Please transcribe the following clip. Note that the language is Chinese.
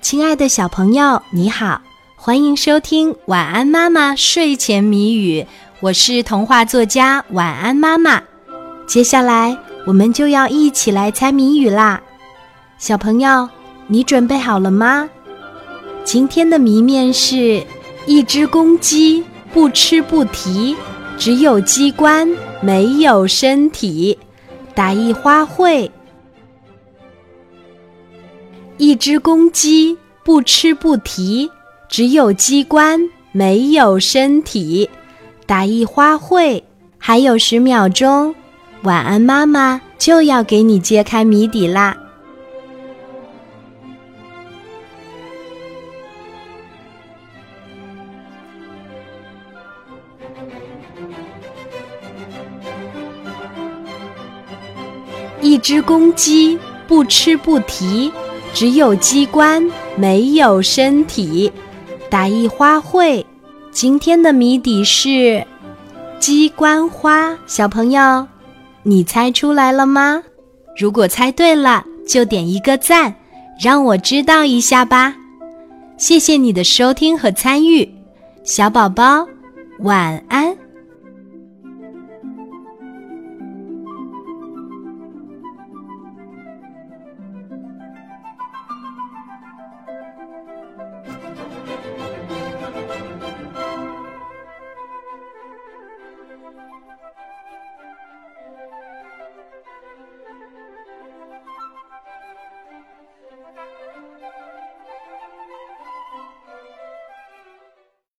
亲爱的小朋友，你好，欢迎收听《晚安妈妈睡前谜语》，我是童话作家晚安妈妈。接下来我们就要一起来猜谜语啦，小朋友，你准备好了吗？今天的谜面是：一只公鸡不吃不提，只有机关没有身体，打一花卉。一只公鸡不吃不提，只有机关没有身体。打一花卉，还有十秒钟，晚安妈妈就要给你揭开谜底啦！一只公鸡不吃不提。只有机关没有身体，打一花卉。今天的谜底是鸡冠花。小朋友，你猜出来了吗？如果猜对了，就点一个赞，让我知道一下吧。谢谢你的收听和参与，小宝宝，晚安。